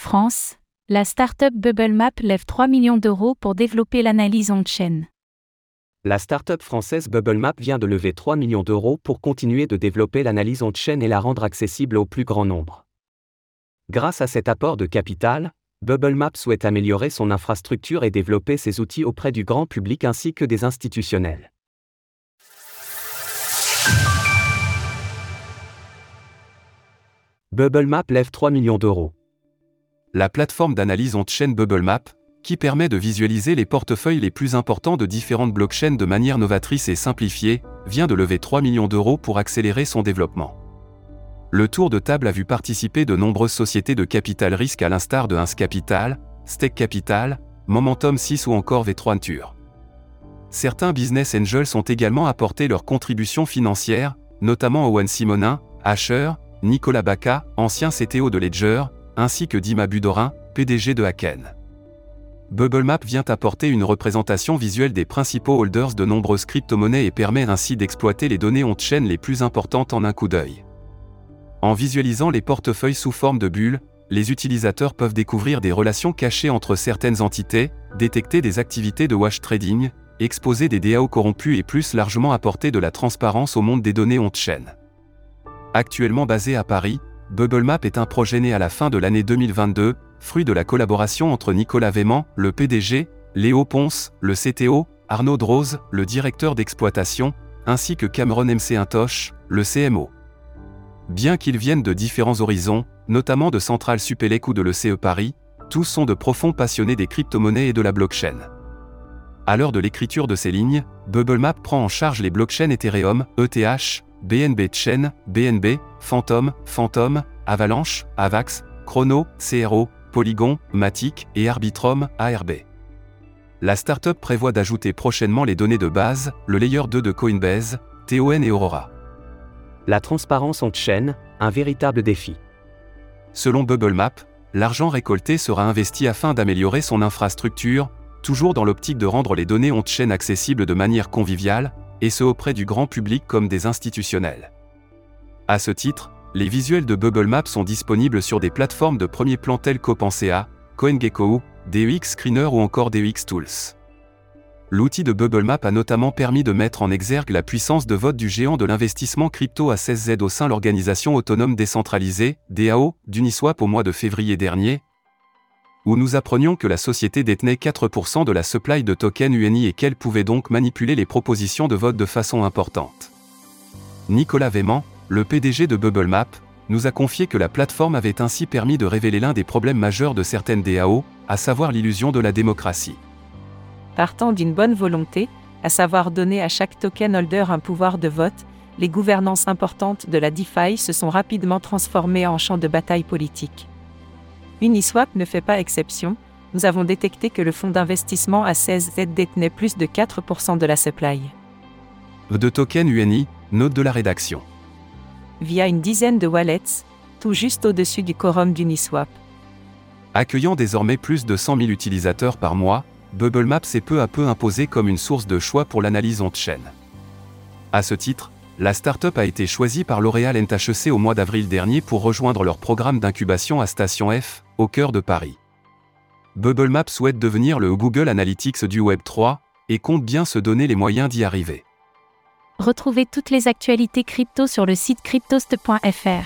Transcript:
France, la start-up BubbleMap lève 3 millions d'euros pour développer l'analyse on-chain. La start-up française BubbleMap vient de lever 3 millions d'euros pour continuer de développer l'analyse on-chain et la rendre accessible au plus grand nombre. Grâce à cet apport de capital, BubbleMap souhaite améliorer son infrastructure et développer ses outils auprès du grand public ainsi que des institutionnels. BubbleMap lève 3 millions d'euros. La plateforme d'analyse on-chain BubbleMap, qui permet de visualiser les portefeuilles les plus importants de différentes blockchains de manière novatrice et simplifiée, vient de lever 3 millions d'euros pour accélérer son développement. Le tour de table a vu participer de nombreuses sociétés de capital risque à l'instar de Ins Capital, Stake Capital, Momentum 6 ou encore V3 Certains business angels ont également apporté leur contribution financière, notamment Owen Simonin, Asher, Nicolas Baca, ancien CTO de Ledger, ainsi que Dima Budorin, PDG de Haken. BubbleMap vient apporter une représentation visuelle des principaux holders de nombreuses crypto-monnaies et permet ainsi d'exploiter les données on-chain les plus importantes en un coup d'œil. En visualisant les portefeuilles sous forme de bulles, les utilisateurs peuvent découvrir des relations cachées entre certaines entités, détecter des activités de wash trading, exposer des DAO corrompus et plus largement apporter de la transparence au monde des données on-chain. Actuellement basé à Paris, BubbleMap est un projet né à la fin de l'année 2022, fruit de la collaboration entre Nicolas Véman, le PDG, Léo Ponce, le CTO, Arnaud Drose, le directeur d'exploitation, ainsi que Cameron MC Intosh, le CMO. Bien qu'ils viennent de différents horizons, notamment de Centrale Supélec ou de l'ECE Paris, tous sont de profonds passionnés des crypto-monnaies et de la blockchain. À l'heure de l'écriture de ces lignes, BubbleMap prend en charge les blockchains Ethereum, ETH, BNB Chain, BNB, Phantom, Phantom, Avalanche, Avax, Chrono, CRO, Polygon, Matic et Arbitrum, ARB. La startup prévoit d'ajouter prochainement les données de base, le layer 2 de Coinbase, TON et Aurora. La transparence on-chain, un véritable défi. Selon BubbleMap, l'argent récolté sera investi afin d'améliorer son infrastructure, toujours dans l'optique de rendre les données on-chain accessibles de manière conviviale, et ce auprès du grand public comme des institutionnels. À ce titre, les visuels de BubbleMap sont disponibles sur des plateformes de premier plan telles qu'OpenSea, CoinGecko, DEX Screener ou encore DEX Tools. L'outil de BubbleMap a notamment permis de mettre en exergue la puissance de vote du géant de l'investissement crypto A16Z au sein de l'organisation autonome décentralisée, DAO, d'Uniswap au mois de février dernier, où nous apprenions que la société détenait 4% de la supply de tokens UNI et qu'elle pouvait donc manipuler les propositions de vote de façon importante. Nicolas Véman, le PDG de BubbleMap, nous a confié que la plateforme avait ainsi permis de révéler l'un des problèmes majeurs de certaines DAO, à savoir l'illusion de la démocratie. Partant d'une bonne volonté, à savoir donner à chaque token holder un pouvoir de vote, les gouvernances importantes de la DeFi se sont rapidement transformées en champ de bataille politique. Uniswap ne fait pas exception, nous avons détecté que le fonds d'investissement A16Z détenait plus de 4% de la supply. De token UNI, note de la rédaction. Via une dizaine de wallets, tout juste au-dessus du quorum d'Uniswap. Accueillant désormais plus de 100 000 utilisateurs par mois, BubbleMap s'est peu à peu imposé comme une source de choix pour l'analyse on-chain. À ce titre, la startup a été choisie par L'Oréal NHEC au mois d'avril dernier pour rejoindre leur programme d'incubation à Station F, au cœur de Paris. BubbleMap souhaite devenir le Google Analytics du Web 3 et compte bien se donner les moyens d'y arriver. Retrouvez toutes les actualités crypto sur le site cryptost.fr.